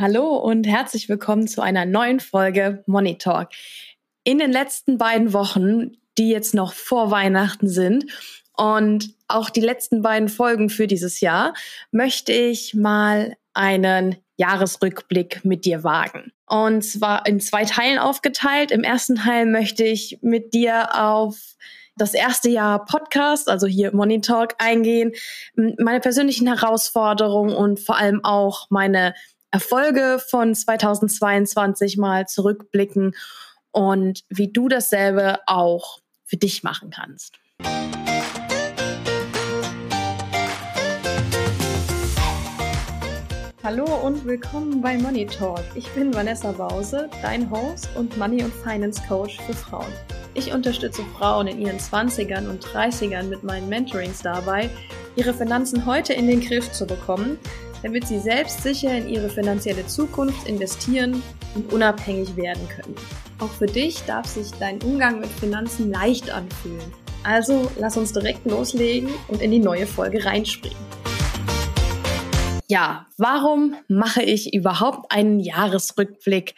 Hallo und herzlich willkommen zu einer neuen Folge Money Talk. In den letzten beiden Wochen, die jetzt noch vor Weihnachten sind und auch die letzten beiden Folgen für dieses Jahr, möchte ich mal einen Jahresrückblick mit dir wagen. Und zwar in zwei Teilen aufgeteilt. Im ersten Teil möchte ich mit dir auf das erste Jahr Podcast, also hier Money Talk eingehen, meine persönlichen Herausforderungen und vor allem auch meine Erfolge von 2022 mal zurückblicken und wie du dasselbe auch für dich machen kannst. Hallo und willkommen bei Money Talk. Ich bin Vanessa Bause, dein Host und Money- und Finance Coach für Frauen. Ich unterstütze Frauen in ihren 20ern und 30ern mit meinen Mentorings dabei, ihre Finanzen heute in den Griff zu bekommen damit sie selbstsicher in ihre finanzielle Zukunft investieren und unabhängig werden können. Auch für dich darf sich dein Umgang mit Finanzen leicht anfühlen. Also lass uns direkt loslegen und in die neue Folge reinspringen. Ja, warum mache ich überhaupt einen Jahresrückblick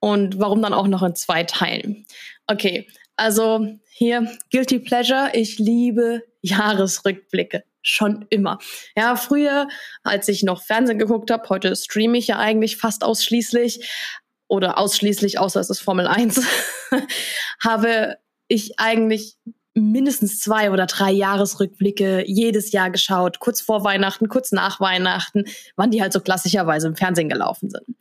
und warum dann auch noch in zwei Teilen? Okay, also hier Guilty Pleasure. Ich liebe Jahresrückblicke schon immer. Ja, früher, als ich noch Fernsehen geguckt habe, heute streame ich ja eigentlich fast ausschließlich oder ausschließlich, außer es ist Formel 1, habe ich eigentlich mindestens zwei oder drei Jahresrückblicke jedes Jahr geschaut, kurz vor Weihnachten, kurz nach Weihnachten, wann die halt so klassischerweise im Fernsehen gelaufen sind.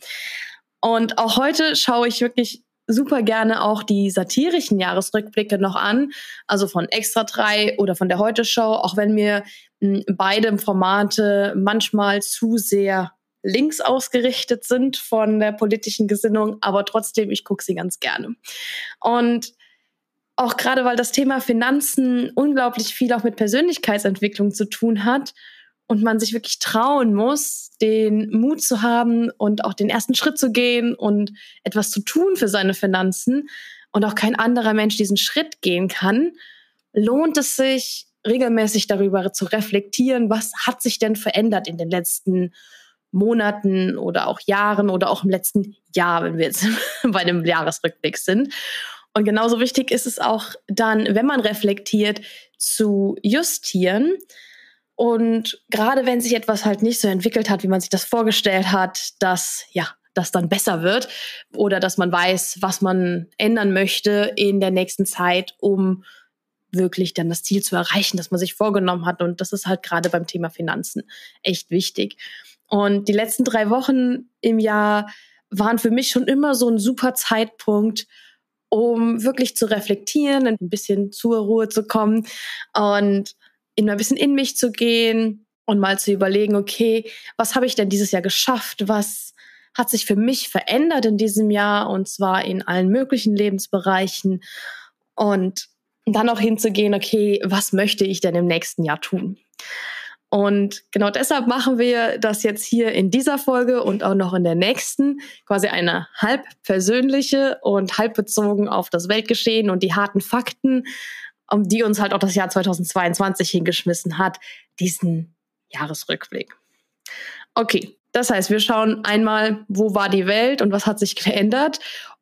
Und auch heute schaue ich wirklich super gerne auch die satirischen Jahresrückblicke noch an, also von Extra 3 oder von der Heute Show, auch wenn mir hm, beide Formate manchmal zu sehr links ausgerichtet sind von der politischen Gesinnung, aber trotzdem, ich gucke sie ganz gerne. Und auch gerade weil das Thema Finanzen unglaublich viel auch mit Persönlichkeitsentwicklung zu tun hat und man sich wirklich trauen muss, den Mut zu haben und auch den ersten Schritt zu gehen und etwas zu tun für seine Finanzen. Und auch kein anderer Mensch diesen Schritt gehen kann, lohnt es sich regelmäßig darüber zu reflektieren, was hat sich denn verändert in den letzten Monaten oder auch Jahren oder auch im letzten Jahr, wenn wir jetzt bei dem Jahresrückblick sind. Und genauso wichtig ist es auch dann, wenn man reflektiert, zu justieren, und gerade wenn sich etwas halt nicht so entwickelt hat, wie man sich das vorgestellt hat, dass ja, das dann besser wird oder dass man weiß, was man ändern möchte in der nächsten Zeit, um wirklich dann das Ziel zu erreichen, das man sich vorgenommen hat. Und das ist halt gerade beim Thema Finanzen echt wichtig. Und die letzten drei Wochen im Jahr waren für mich schon immer so ein super Zeitpunkt, um wirklich zu reflektieren, ein bisschen zur Ruhe zu kommen und in ein bisschen in mich zu gehen und mal zu überlegen, okay, was habe ich denn dieses Jahr geschafft? Was hat sich für mich verändert in diesem Jahr? Und zwar in allen möglichen Lebensbereichen. Und dann auch hinzugehen, okay, was möchte ich denn im nächsten Jahr tun? Und genau deshalb machen wir das jetzt hier in dieser Folge und auch noch in der nächsten, quasi eine halb persönliche und halb bezogen auf das Weltgeschehen und die harten Fakten um die uns halt auch das Jahr 2022 hingeschmissen hat, diesen Jahresrückblick. Okay, das heißt, wir schauen einmal, wo war die Welt und was hat sich geändert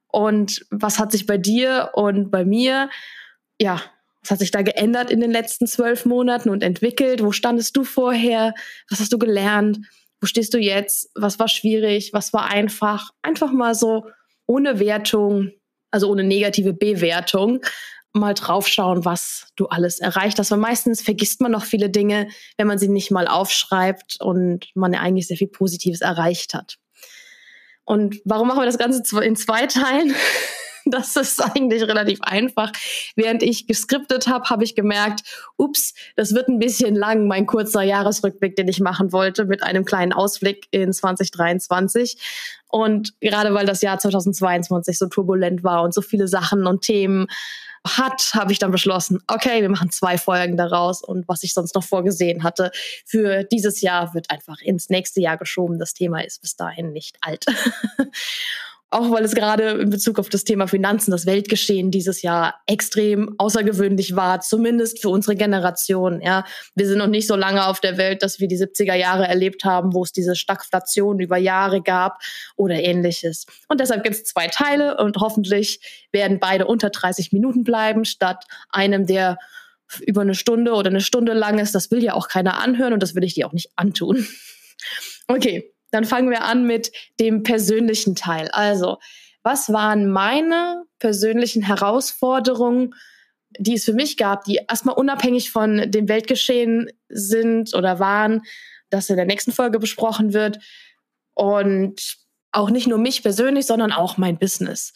und was hat sich bei dir und bei mir, ja, was hat sich da geändert in den letzten zwölf Monaten und entwickelt? Wo standest du vorher? Was hast du gelernt? Wo stehst du jetzt? Was war schwierig? Was war einfach? Einfach mal so ohne Wertung, also ohne negative Bewertung, mal draufschauen, was du alles erreicht hast. Weil meistens vergisst man noch viele Dinge, wenn man sie nicht mal aufschreibt und man eigentlich sehr viel Positives erreicht hat. Und warum machen wir das Ganze in zwei Teilen? Das ist eigentlich relativ einfach. Während ich geskriptet habe, habe ich gemerkt, ups, das wird ein bisschen lang, mein kurzer Jahresrückblick, den ich machen wollte, mit einem kleinen Ausblick in 2023. Und gerade weil das Jahr 2022 so turbulent war und so viele Sachen und Themen hat, habe ich dann beschlossen, okay, wir machen zwei Folgen daraus und was ich sonst noch vorgesehen hatte für dieses Jahr wird einfach ins nächste Jahr geschoben. Das Thema ist bis dahin nicht alt. auch weil es gerade in Bezug auf das Thema Finanzen, das Weltgeschehen dieses Jahr extrem außergewöhnlich war, zumindest für unsere Generation. Ja, wir sind noch nicht so lange auf der Welt, dass wir die 70er Jahre erlebt haben, wo es diese Stagflation über Jahre gab oder ähnliches. Und deshalb gibt es zwei Teile und hoffentlich werden beide unter 30 Minuten bleiben, statt einem, der über eine Stunde oder eine Stunde lang ist. Das will ja auch keiner anhören und das will ich dir auch nicht antun. Okay, dann fangen wir an mit dem persönlichen Teil. Also, was waren meine persönlichen Herausforderungen, die es für mich gab, die erstmal unabhängig von dem Weltgeschehen sind oder waren, das in der nächsten Folge besprochen wird. Und auch nicht nur mich persönlich, sondern auch mein Business.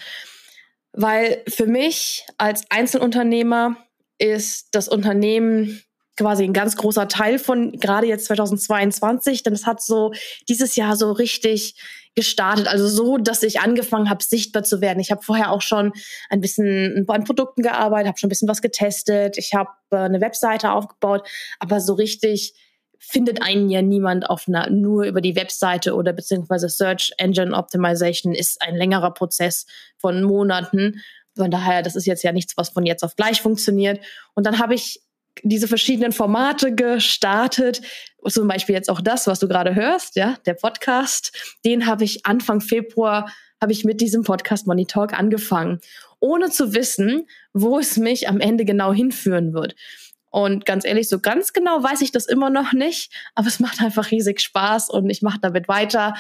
Weil für mich als Einzelunternehmer ist das Unternehmen quasi ein ganz großer Teil von gerade jetzt 2022, denn es hat so dieses Jahr so richtig gestartet, also so, dass ich angefangen habe, sichtbar zu werden. Ich habe vorher auch schon ein bisschen an Produkten gearbeitet, habe schon ein bisschen was getestet, ich habe äh, eine Webseite aufgebaut, aber so richtig findet einen ja niemand auf einer nur über die Webseite oder beziehungsweise Search Engine Optimization ist ein längerer Prozess von Monaten. Von daher, das ist jetzt ja nichts, was von jetzt auf gleich funktioniert. Und dann habe ich diese verschiedenen Formate gestartet. Zum Beispiel jetzt auch das, was du gerade hörst, ja, der Podcast. Den habe ich Anfang Februar habe ich mit diesem Podcast Money Talk angefangen, ohne zu wissen, wo es mich am Ende genau hinführen wird. Und ganz ehrlich, so ganz genau weiß ich das immer noch nicht, aber es macht einfach riesig Spaß und ich mache damit weiter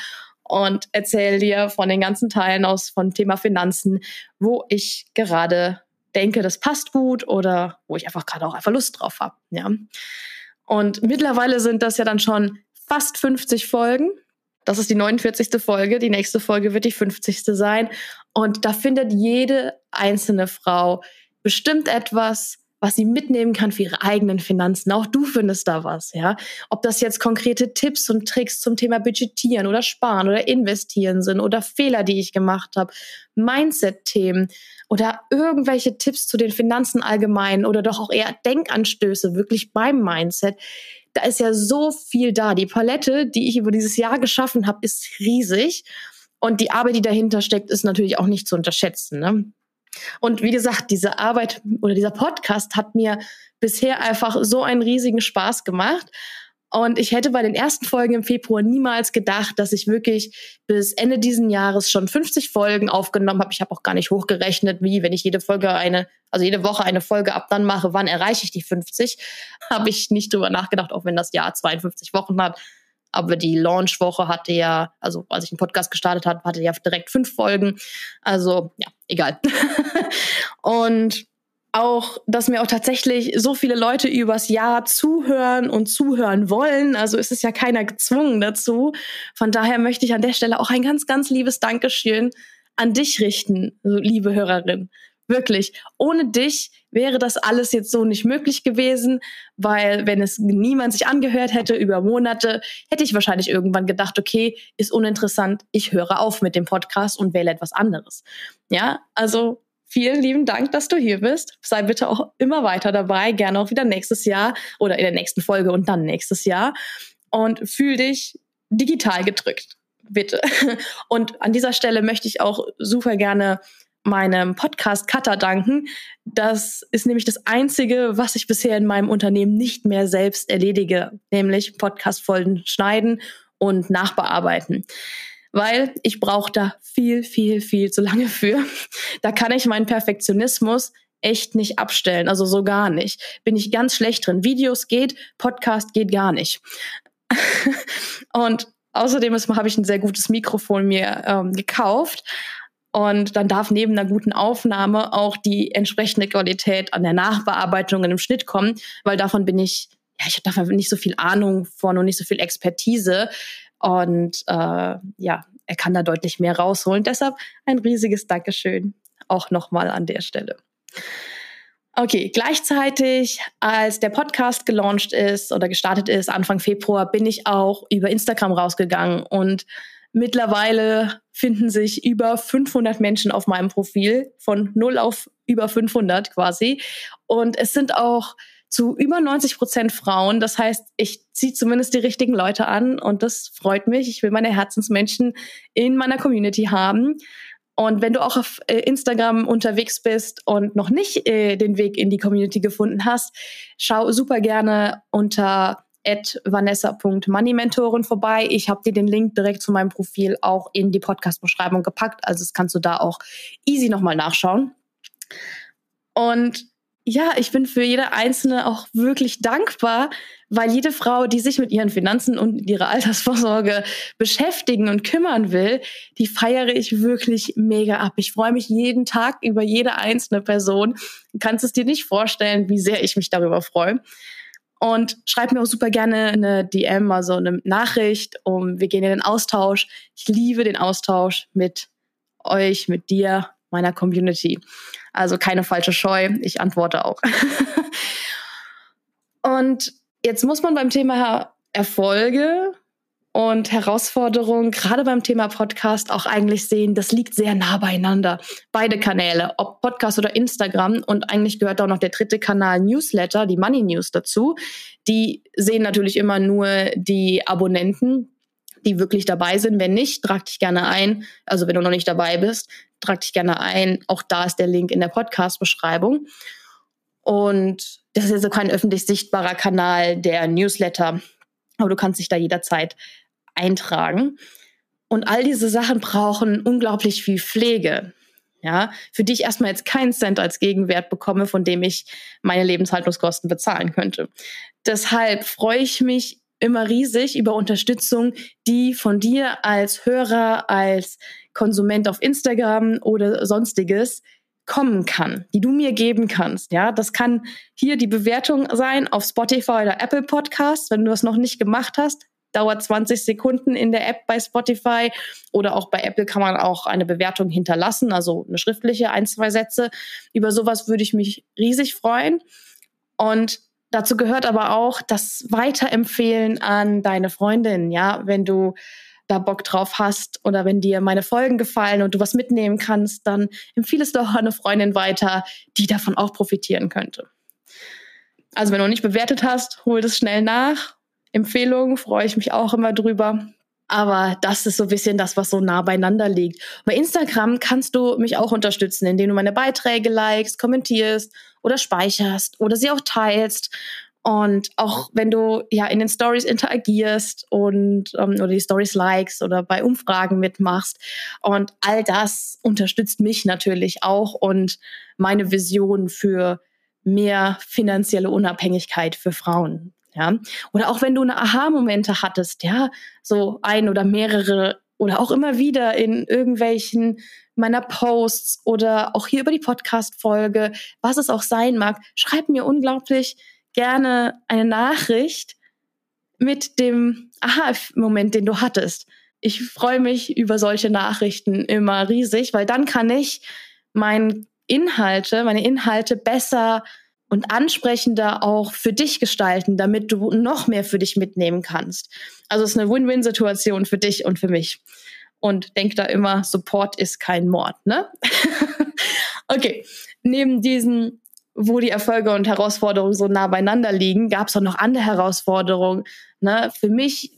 und erzähle dir von den ganzen Teilen aus von Thema Finanzen, wo ich gerade denke, das passt gut oder wo ich einfach gerade auch einfach Lust drauf habe. Ja. Und mittlerweile sind das ja dann schon fast 50 Folgen. Das ist die 49. Folge. Die nächste Folge wird die 50. sein. Und da findet jede einzelne Frau bestimmt etwas, was sie mitnehmen kann für ihre eigenen Finanzen. Auch du findest da was, ja. Ob das jetzt konkrete Tipps und Tricks zum Thema Budgetieren oder Sparen oder Investieren sind oder Fehler, die ich gemacht habe, Mindset-Themen oder irgendwelche Tipps zu den Finanzen allgemein oder doch auch eher Denkanstöße wirklich beim Mindset. Da ist ja so viel da. Die Palette, die ich über dieses Jahr geschaffen habe, ist riesig. Und die Arbeit, die dahinter steckt, ist natürlich auch nicht zu unterschätzen. Ne? Und wie gesagt, diese Arbeit oder dieser Podcast hat mir bisher einfach so einen riesigen Spaß gemacht. Und ich hätte bei den ersten Folgen im Februar niemals gedacht, dass ich wirklich bis Ende diesen Jahres schon 50 Folgen aufgenommen habe. Ich habe auch gar nicht hochgerechnet, wie, wenn ich jede Folge eine, also jede Woche eine Folge ab dann mache, wann erreiche ich die 50? Habe ich nicht drüber nachgedacht, auch wenn das Jahr 52 Wochen hat. Aber die Launchwoche hatte ja, also als ich einen Podcast gestartet habe, hatte ja direkt fünf Folgen. Also ja, egal. und auch, dass mir auch tatsächlich so viele Leute übers Jahr zuhören und zuhören wollen. Also ist es ja keiner gezwungen dazu. Von daher möchte ich an der Stelle auch ein ganz, ganz liebes Dankeschön an dich richten, liebe Hörerin. Wirklich. Ohne dich wäre das alles jetzt so nicht möglich gewesen, weil wenn es niemand sich angehört hätte über Monate, hätte ich wahrscheinlich irgendwann gedacht, okay, ist uninteressant, ich höre auf mit dem Podcast und wähle etwas anderes. Ja, also vielen lieben Dank, dass du hier bist. Sei bitte auch immer weiter dabei, gerne auch wieder nächstes Jahr oder in der nächsten Folge und dann nächstes Jahr und fühl dich digital gedrückt. Bitte. Und an dieser Stelle möchte ich auch super gerne meinem Podcast Cutter danken. Das ist nämlich das Einzige, was ich bisher in meinem Unternehmen nicht mehr selbst erledige, nämlich Podcast-Folgen schneiden und nachbearbeiten. Weil ich brauche da viel, viel, viel zu lange für. Da kann ich meinen Perfektionismus echt nicht abstellen, also so gar nicht. Bin ich ganz schlecht drin. Videos geht, Podcast geht gar nicht. und außerdem habe ich ein sehr gutes Mikrofon mir ähm, gekauft und dann darf neben einer guten Aufnahme auch die entsprechende Qualität an der Nachbearbeitung und im Schnitt kommen, weil davon bin ich, ja, ich habe davon nicht so viel Ahnung von und nicht so viel Expertise. Und äh, ja, er kann da deutlich mehr rausholen. Deshalb ein riesiges Dankeschön auch nochmal an der Stelle. Okay, gleichzeitig, als der Podcast gelauncht ist oder gestartet ist, Anfang Februar, bin ich auch über Instagram rausgegangen und Mittlerweile finden sich über 500 Menschen auf meinem Profil, von 0 auf über 500 quasi. Und es sind auch zu über 90 Prozent Frauen. Das heißt, ich ziehe zumindest die richtigen Leute an und das freut mich. Ich will meine Herzensmenschen in meiner Community haben. Und wenn du auch auf äh, Instagram unterwegs bist und noch nicht äh, den Weg in die Community gefunden hast, schau super gerne unter vanessa.moneymentorin vorbei. Ich habe dir den Link direkt zu meinem Profil auch in die Podcast-Beschreibung gepackt. Also das kannst du da auch easy nochmal nachschauen. Und ja, ich bin für jede Einzelne auch wirklich dankbar, weil jede Frau, die sich mit ihren Finanzen und ihrer Altersvorsorge beschäftigen und kümmern will, die feiere ich wirklich mega ab. Ich freue mich jeden Tag über jede einzelne Person. Du kannst es dir nicht vorstellen, wie sehr ich mich darüber freue. Und schreib mir auch super gerne eine DM, also eine Nachricht, um wir gehen in den Austausch. Ich liebe den Austausch mit euch, mit dir, meiner Community. Also keine falsche Scheu, ich antworte auch. und jetzt muss man beim Thema Erfolge und Herausforderungen, gerade beim Thema Podcast, auch eigentlich sehen, das liegt sehr nah beieinander. Beide Kanäle, ob Podcast oder Instagram. Und eigentlich gehört auch noch der dritte Kanal Newsletter, die Money News dazu. Die sehen natürlich immer nur die Abonnenten, die wirklich dabei sind. Wenn nicht, trag dich gerne ein. Also wenn du noch nicht dabei bist, trag dich gerne ein. Auch da ist der Link in der Podcast-Beschreibung. Und das ist also kein öffentlich sichtbarer Kanal der Newsletter. Aber du kannst dich da jederzeit eintragen. Und all diese Sachen brauchen unglaublich viel Pflege. Ja, für die ich erstmal jetzt keinen Cent als Gegenwert bekomme, von dem ich meine Lebenshaltungskosten bezahlen könnte. Deshalb freue ich mich immer riesig über Unterstützung, die von dir als Hörer, als Konsument auf Instagram oder sonstiges kommen kann, die du mir geben kannst. Ja, das kann hier die Bewertung sein auf Spotify oder Apple Podcasts. Wenn du das noch nicht gemacht hast, dauert 20 Sekunden in der App bei Spotify oder auch bei Apple kann man auch eine Bewertung hinterlassen, also eine schriftliche, ein, zwei Sätze. Über sowas würde ich mich riesig freuen. Und Dazu gehört aber auch das Weiterempfehlen an deine Freundin, ja, wenn du da Bock drauf hast oder wenn dir meine Folgen gefallen und du was mitnehmen kannst, dann empfiehl es doch eine Freundin weiter, die davon auch profitieren könnte. Also wenn du nicht bewertet hast, hol das schnell nach. Empfehlungen freue ich mich auch immer drüber. Aber das ist so ein bisschen das, was so nah beieinander liegt. Bei Instagram kannst du mich auch unterstützen, indem du meine Beiträge likest, kommentierst oder speicherst oder sie auch teilst. Und auch wenn du ja in den Stories interagierst und ähm, oder die Stories likes oder bei Umfragen mitmachst. Und all das unterstützt mich natürlich auch und meine Vision für mehr finanzielle Unabhängigkeit für Frauen. Ja, oder auch wenn du eine Aha-Momente hattest, ja, so ein oder mehrere oder auch immer wieder in irgendwelchen meiner Posts oder auch hier über die Podcast-Folge, was es auch sein mag, schreib mir unglaublich gerne eine Nachricht mit dem Aha-Moment, den du hattest. Ich freue mich über solche Nachrichten immer riesig, weil dann kann ich mein Inhalte, meine Inhalte besser und ansprechender auch für dich gestalten, damit du noch mehr für dich mitnehmen kannst. Also es ist eine Win-Win-Situation für dich und für mich. Und denk da immer, Support ist kein Mord, ne? okay. Neben diesen, wo die Erfolge und Herausforderungen so nah beieinander liegen, gab es auch noch andere Herausforderungen. Ne? Für mich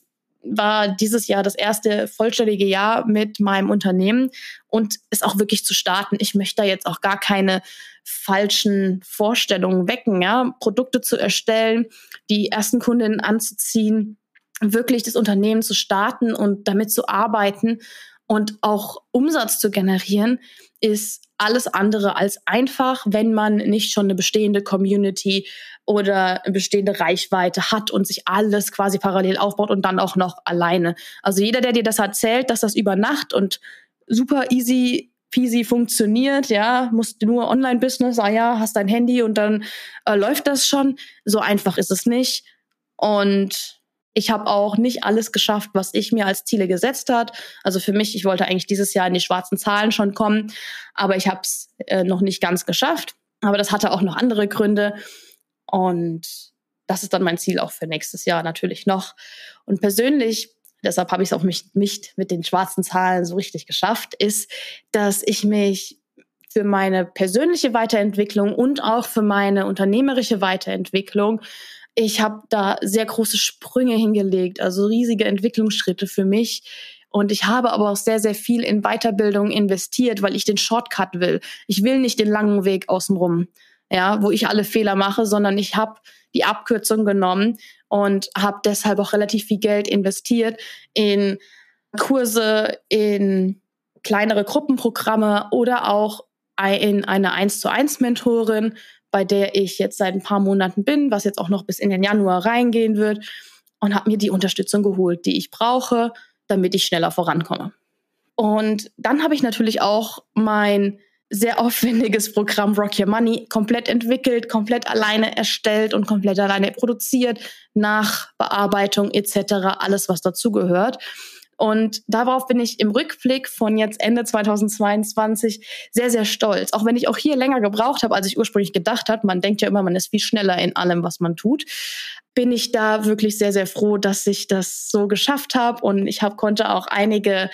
war dieses Jahr das erste vollständige Jahr mit meinem Unternehmen und es auch wirklich zu starten. Ich möchte da jetzt auch gar keine falschen Vorstellungen wecken, ja, Produkte zu erstellen, die ersten Kundinnen anzuziehen, wirklich das Unternehmen zu starten und damit zu arbeiten und auch Umsatz zu generieren, ist alles andere als einfach, wenn man nicht schon eine bestehende Community oder eine bestehende Reichweite hat und sich alles quasi parallel aufbaut und dann auch noch alleine. Also jeder, der dir das erzählt, dass das über Nacht und super easy peasy funktioniert, ja, musst nur Online-Business, ah ja, hast dein Handy und dann äh, läuft das schon. So einfach ist es nicht. Und ich habe auch nicht alles geschafft, was ich mir als Ziele gesetzt hat. Also für mich, ich wollte eigentlich dieses Jahr in die schwarzen Zahlen schon kommen, aber ich habe es äh, noch nicht ganz geschafft. Aber das hatte auch noch andere Gründe. Und das ist dann mein Ziel auch für nächstes Jahr natürlich noch. Und persönlich deshalb habe ich es auch nicht mit den schwarzen Zahlen so richtig geschafft, ist, dass ich mich für meine persönliche Weiterentwicklung und auch für meine unternehmerische Weiterentwicklung ich habe da sehr große Sprünge hingelegt, also riesige Entwicklungsschritte für mich. Und ich habe aber auch sehr, sehr viel in Weiterbildung investiert, weil ich den Shortcut will. Ich will nicht den langen Weg außenrum, ja, wo ich alle Fehler mache, sondern ich habe die Abkürzung genommen und habe deshalb auch relativ viel Geld investiert in Kurse, in kleinere Gruppenprogramme oder auch in eine 1 zu 1 Mentorin, bei der ich jetzt seit ein paar Monaten bin, was jetzt auch noch bis in den Januar reingehen wird und habe mir die Unterstützung geholt, die ich brauche, damit ich schneller vorankomme. Und dann habe ich natürlich auch mein sehr aufwendiges Programm Rock Your Money komplett entwickelt, komplett alleine erstellt und komplett alleine produziert, nach Bearbeitung etc., alles was dazugehört. Und darauf bin ich im Rückblick von jetzt Ende 2022 sehr, sehr stolz. Auch wenn ich auch hier länger gebraucht habe, als ich ursprünglich gedacht habe. Man denkt ja immer, man ist viel schneller in allem, was man tut. Bin ich da wirklich sehr, sehr froh, dass ich das so geschafft habe. Und ich hab, konnte auch einige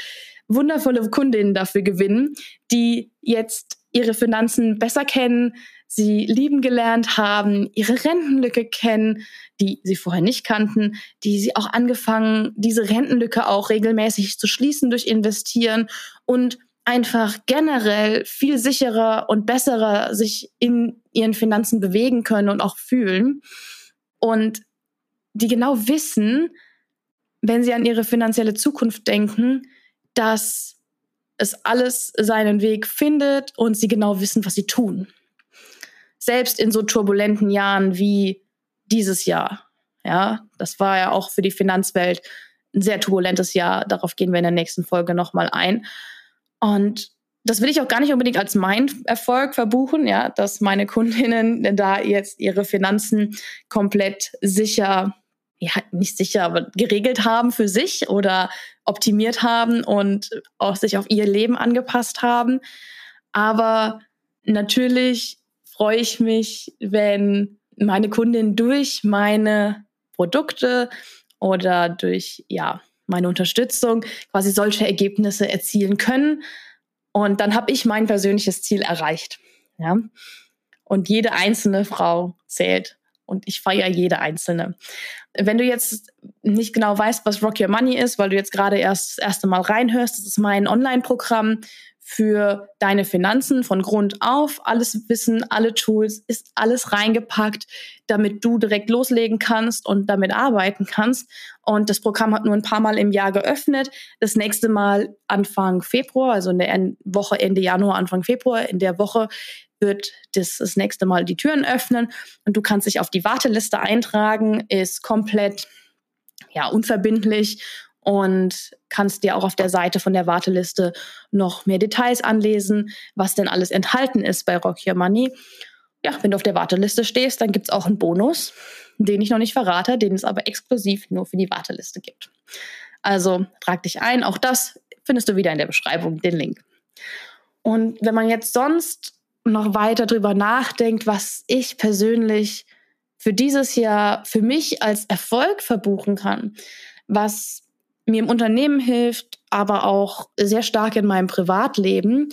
wundervolle Kundinnen dafür gewinnen, die jetzt ihre Finanzen besser kennen, sie lieben gelernt haben, ihre Rentenlücke kennen, die sie vorher nicht kannten, die sie auch angefangen, diese Rentenlücke auch regelmäßig zu schließen durch Investieren und einfach generell viel sicherer und besserer sich in ihren Finanzen bewegen können und auch fühlen. Und die genau wissen, wenn sie an ihre finanzielle Zukunft denken, dass es alles seinen Weg findet und sie genau wissen, was sie tun. Selbst in so turbulenten Jahren wie dieses Jahr. Ja, das war ja auch für die Finanzwelt ein sehr turbulentes Jahr. Darauf gehen wir in der nächsten Folge nochmal ein. Und das will ich auch gar nicht unbedingt als mein Erfolg verbuchen, ja, dass meine Kundinnen da jetzt ihre Finanzen komplett sicher ja, nicht sicher, aber geregelt haben für sich oder optimiert haben und auch sich auf ihr Leben angepasst haben. Aber natürlich freue ich mich, wenn meine Kundin durch meine Produkte oder durch, ja, meine Unterstützung quasi solche Ergebnisse erzielen können. Und dann habe ich mein persönliches Ziel erreicht. Ja. Und jede einzelne Frau zählt und ich feiere jede einzelne. Wenn du jetzt nicht genau weißt, was Rock Your Money ist, weil du jetzt gerade erst das erste Mal reinhörst, das ist mein Online-Programm für deine Finanzen von Grund auf. Alles Wissen, alle Tools, ist alles reingepackt, damit du direkt loslegen kannst und damit arbeiten kannst. Und das Programm hat nur ein paar Mal im Jahr geöffnet. Das nächste Mal Anfang Februar, also in der Woche Ende Januar, Anfang Februar, in der Woche wird das, das nächste Mal die Türen öffnen und du kannst dich auf die Warteliste eintragen, ist komplett ja unverbindlich und kannst dir auch auf der Seite von der Warteliste noch mehr Details anlesen, was denn alles enthalten ist bei Rock Your Money. Ja, wenn du auf der Warteliste stehst, dann gibt es auch einen Bonus, den ich noch nicht verrate, den es aber exklusiv nur für die Warteliste gibt. Also trag dich ein, auch das findest du wieder in der Beschreibung, den Link. Und wenn man jetzt sonst noch weiter drüber nachdenkt, was ich persönlich für dieses Jahr für mich als Erfolg verbuchen kann, was mir im Unternehmen hilft, aber auch sehr stark in meinem Privatleben,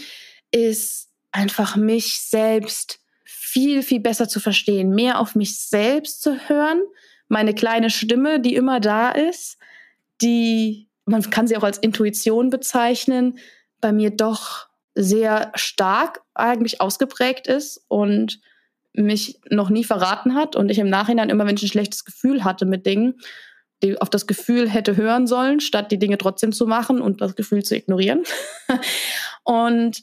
ist einfach mich selbst viel, viel besser zu verstehen, mehr auf mich selbst zu hören, meine kleine Stimme, die immer da ist, die, man kann sie auch als Intuition bezeichnen, bei mir doch sehr stark eigentlich ausgeprägt ist und mich noch nie verraten hat und ich im Nachhinein immer, wenn ich ein schlechtes Gefühl hatte mit Dingen, die auf das Gefühl hätte hören sollen, statt die Dinge trotzdem zu machen und das Gefühl zu ignorieren. und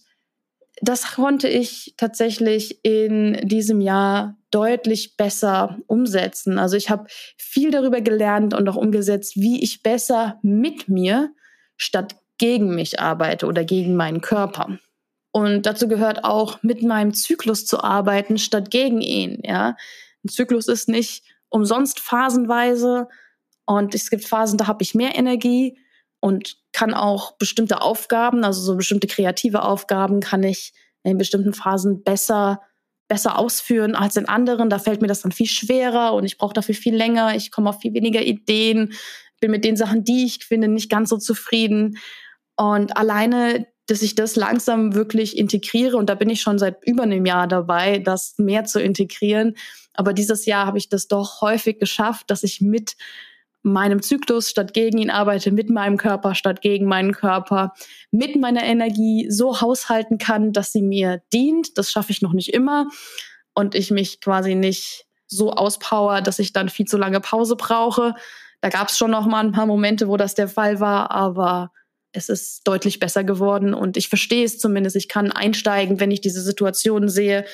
das konnte ich tatsächlich in diesem Jahr deutlich besser umsetzen. Also ich habe viel darüber gelernt und auch umgesetzt, wie ich besser mit mir statt gegen mich arbeite oder gegen meinen Körper. Und dazu gehört auch, mit meinem Zyklus zu arbeiten, statt gegen ihn. Ja? Ein Zyklus ist nicht umsonst phasenweise. Und es gibt Phasen, da habe ich mehr Energie und kann auch bestimmte Aufgaben, also so bestimmte kreative Aufgaben, kann ich in bestimmten Phasen besser besser ausführen als in anderen. Da fällt mir das dann viel schwerer und ich brauche dafür viel länger. Ich komme auf viel weniger Ideen, bin mit den Sachen, die ich finde, nicht ganz so zufrieden. Und alleine dass ich das langsam wirklich integriere. Und da bin ich schon seit über einem Jahr dabei, das mehr zu integrieren. Aber dieses Jahr habe ich das doch häufig geschafft, dass ich mit meinem Zyklus statt gegen ihn arbeite, mit meinem Körper statt gegen meinen Körper, mit meiner Energie so haushalten kann, dass sie mir dient. Das schaffe ich noch nicht immer. Und ich mich quasi nicht so auspower, dass ich dann viel zu lange Pause brauche. Da gab es schon noch mal ein paar Momente, wo das der Fall war, aber es ist deutlich besser geworden und ich verstehe es zumindest. Ich kann einsteigen, wenn ich diese Situation sehe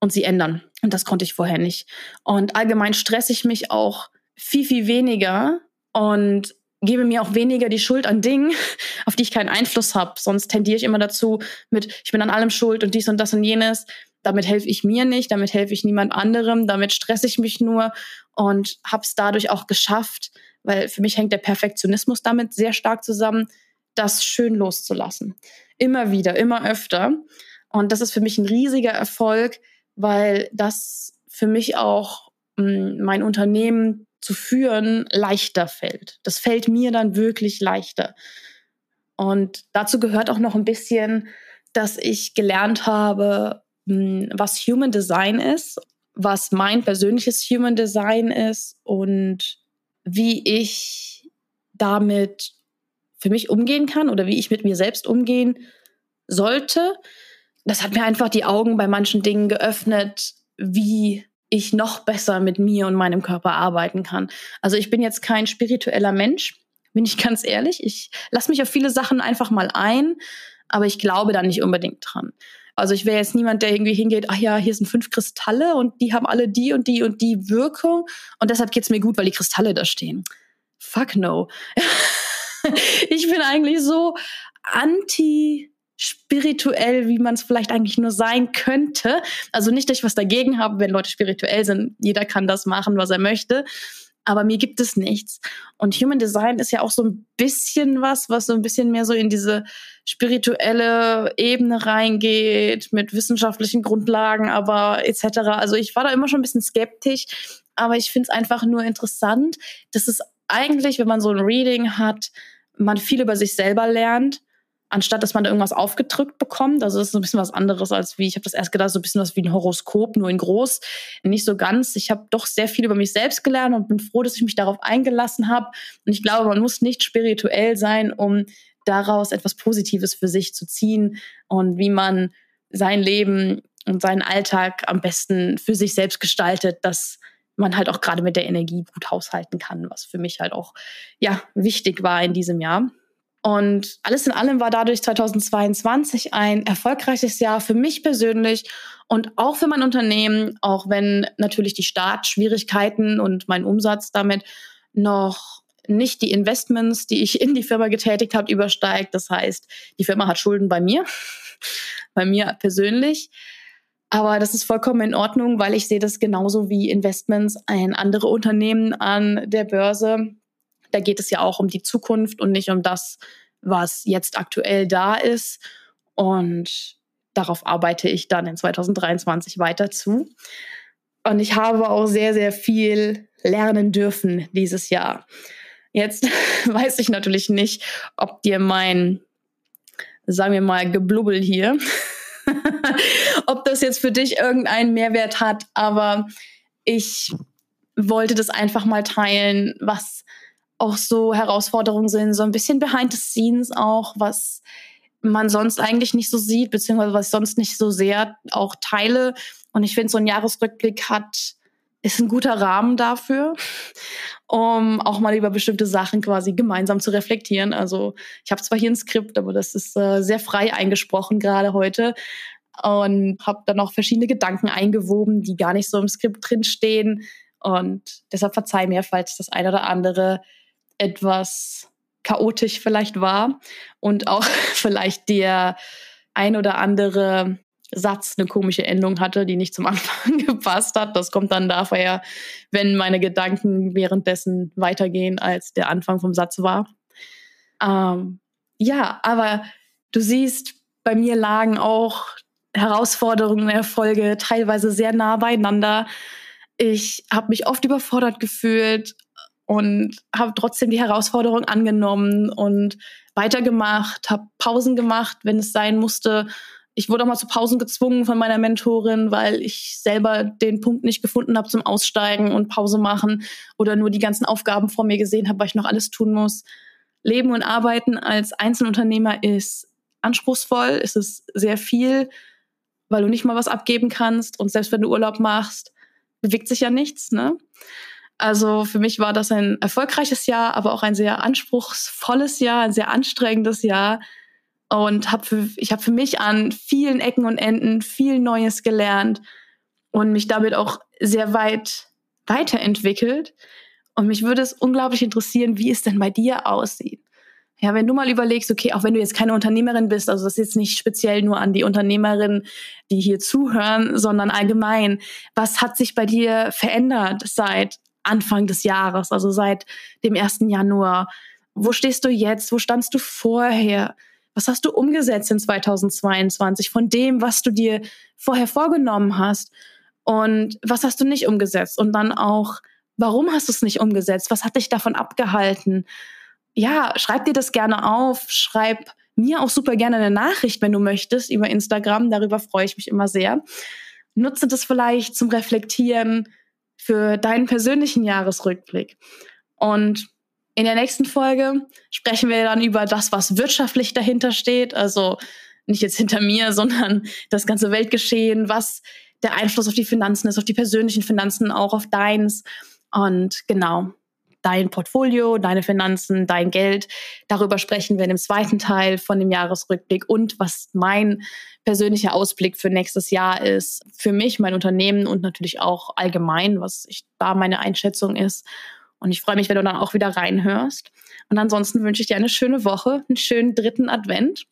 und sie ändern. Und das konnte ich vorher nicht. Und allgemein stresse ich mich auch viel, viel weniger und gebe mir auch weniger die Schuld an Dingen, auf die ich keinen Einfluss habe. Sonst tendiere ich immer dazu mit, ich bin an allem schuld und dies und das und jenes. Damit helfe ich mir nicht, damit helfe ich niemand anderem, damit stresse ich mich nur und habe es dadurch auch geschafft, weil für mich hängt der Perfektionismus damit sehr stark zusammen, das schön loszulassen. Immer wieder, immer öfter. Und das ist für mich ein riesiger Erfolg, weil das für mich auch mh, hm, mein Unternehmen zu führen leichter fällt. Das fällt mir dann wirklich leichter. Und dazu gehört auch noch ein bisschen, dass ich gelernt habe, hm, was Human Design ist, was mein persönliches Human Design ist und wie ich damit für mich umgehen kann oder wie ich mit mir selbst umgehen sollte. Das hat mir einfach die Augen bei manchen Dingen geöffnet, wie ich noch besser mit mir und meinem Körper arbeiten kann. Also ich bin jetzt kein spiritueller Mensch, bin ich ganz ehrlich. Ich lasse mich auf viele Sachen einfach mal ein, aber ich glaube da nicht unbedingt dran. Also ich wäre jetzt niemand, der irgendwie hingeht, ach ja, hier sind fünf Kristalle und die haben alle die und die und die Wirkung und deshalb geht's mir gut, weil die Kristalle da stehen. Fuck no. ich bin eigentlich so anti spirituell, wie man es vielleicht eigentlich nur sein könnte. Also nicht, dass ich was dagegen habe, wenn Leute spirituell sind. Jeder kann das machen, was er möchte. Aber mir gibt es nichts. Und Human Design ist ja auch so ein bisschen was, was so ein bisschen mehr so in diese spirituelle Ebene reingeht, mit wissenschaftlichen Grundlagen, aber etc. Also ich war da immer schon ein bisschen skeptisch, aber ich finde es einfach nur interessant, dass es eigentlich, wenn man so ein Reading hat, man viel über sich selber lernt anstatt dass man da irgendwas aufgedrückt bekommt. Also das ist ein bisschen was anderes als wie, ich habe das erst gedacht, so ein bisschen was wie ein Horoskop, nur in groß. Nicht so ganz. Ich habe doch sehr viel über mich selbst gelernt und bin froh, dass ich mich darauf eingelassen habe. Und ich glaube, man muss nicht spirituell sein, um daraus etwas Positives für sich zu ziehen und wie man sein Leben und seinen Alltag am besten für sich selbst gestaltet, dass man halt auch gerade mit der Energie gut haushalten kann, was für mich halt auch ja wichtig war in diesem Jahr. Und alles in allem war dadurch 2022 ein erfolgreiches Jahr für mich persönlich und auch für mein Unternehmen, auch wenn natürlich die Startschwierigkeiten und mein Umsatz damit noch nicht die Investments, die ich in die Firma getätigt habe, übersteigt. Das heißt, die Firma hat Schulden bei mir, bei mir persönlich. Aber das ist vollkommen in Ordnung, weil ich sehe das genauso wie Investments ein andere Unternehmen an der Börse da geht es ja auch um die Zukunft und nicht um das, was jetzt aktuell da ist. Und darauf arbeite ich dann in 2023 weiter zu. Und ich habe auch sehr, sehr viel lernen dürfen dieses Jahr. Jetzt weiß ich natürlich nicht, ob dir mein, sagen wir mal, Geblubbel hier, ob das jetzt für dich irgendeinen Mehrwert hat, aber ich wollte das einfach mal teilen, was auch so Herausforderungen sind, so ein bisschen behind the scenes auch, was man sonst eigentlich nicht so sieht, beziehungsweise was ich sonst nicht so sehr auch teile. Und ich finde, so ein Jahresrückblick hat, ist ein guter Rahmen dafür, um auch mal über bestimmte Sachen quasi gemeinsam zu reflektieren. Also ich habe zwar hier ein Skript, aber das ist äh, sehr frei eingesprochen gerade heute und habe dann auch verschiedene Gedanken eingewoben, die gar nicht so im Skript drinstehen. Und deshalb verzeih mir, falls das eine oder andere etwas chaotisch vielleicht war und auch vielleicht der ein oder andere Satz eine komische Endung hatte, die nicht zum Anfang gepasst hat. Das kommt dann daher, wenn meine Gedanken währenddessen weitergehen, als der Anfang vom Satz war. Ähm, ja, aber du siehst, bei mir lagen auch Herausforderungen, Erfolge teilweise sehr nah beieinander. Ich habe mich oft überfordert gefühlt, und habe trotzdem die Herausforderung angenommen und weitergemacht, habe Pausen gemacht, wenn es sein musste, Ich wurde auch mal zu Pausen gezwungen von meiner Mentorin, weil ich selber den Punkt nicht gefunden habe zum Aussteigen und Pause machen oder nur die ganzen Aufgaben vor mir gesehen habe, weil ich noch alles tun muss. Leben und Arbeiten als Einzelunternehmer ist anspruchsvoll, es ist sehr viel, weil du nicht mal was abgeben kannst und selbst wenn du Urlaub machst, bewegt sich ja nichts. Ne? Also für mich war das ein erfolgreiches Jahr, aber auch ein sehr anspruchsvolles Jahr, ein sehr anstrengendes Jahr. Und hab für, ich habe für mich an vielen Ecken und Enden viel Neues gelernt und mich damit auch sehr weit weiterentwickelt. Und mich würde es unglaublich interessieren, wie es denn bei dir aussieht. Ja, wenn du mal überlegst, okay, auch wenn du jetzt keine Unternehmerin bist, also das ist jetzt nicht speziell nur an die Unternehmerinnen, die hier zuhören, sondern allgemein, was hat sich bei dir verändert seit Anfang des Jahres, also seit dem 1. Januar? Wo stehst du jetzt? Wo standst du vorher? Was hast du umgesetzt in 2022 von dem, was du dir vorher vorgenommen hast? Und was hast du nicht umgesetzt? Und dann auch, warum hast du es nicht umgesetzt? Was hat dich davon abgehalten? ja, schreib dir das gerne auf, schreib mir auch super gerne eine Nachricht, wenn du möchtest, über Instagram. Darüber freue ich mich immer sehr. Nutze das vielleicht zum Reflektieren für deinen persönlichen Jahresrückblick. Und in der nächsten Folge sprechen wir dann über das, was wirtschaftlich dahinter steht. Also nicht jetzt hinter mir, sondern das ganze Weltgeschehen, was der Einfluss auf die Finanzen ist, auf die persönlichen Finanzen, auch auf deins. Und genau, dein Portfolio, deine Finanzen, dein Geld. Darüber sprechen wir in dem zweiten Teil von dem Jahresrückblick und was mein persönlicher Ausblick für nächstes Jahr ist. Für mich, mein Unternehmen und natürlich auch allgemein, was ich da meine Einschätzung ist. Und ich freue mich, wenn du dann auch wieder reinhörst. Und ansonsten wünsche ich dir eine schöne Woche, einen schönen dritten Advent.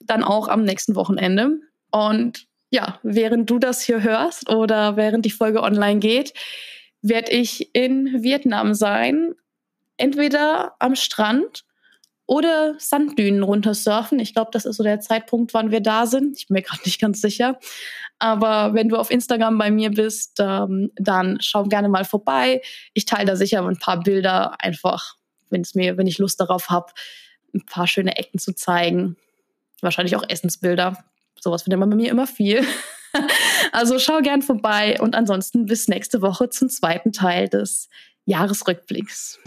Dann auch am nächsten Wochenende. Und ja, während du das hier hörst oder während die Folge online geht, werde ich in Vietnam sein. Entweder am Strand oder Sanddünen runtersurfen. Ich glaube, das ist so der Zeitpunkt, wann wir da sind. Ich bin mir gerade nicht ganz sicher. Aber wenn du auf Instagram bei mir bist, ähm, dann schau gerne mal vorbei. Ich teile da sicher ein paar Bilder, einfach, mir, wenn ich Lust darauf habe, ein paar schöne Ecken zu zeigen. Wahrscheinlich auch Essensbilder. Sowas findet man bei mir immer viel. also schau gern vorbei und ansonsten bis nächste Woche zum zweiten Teil des Jahresrückblicks.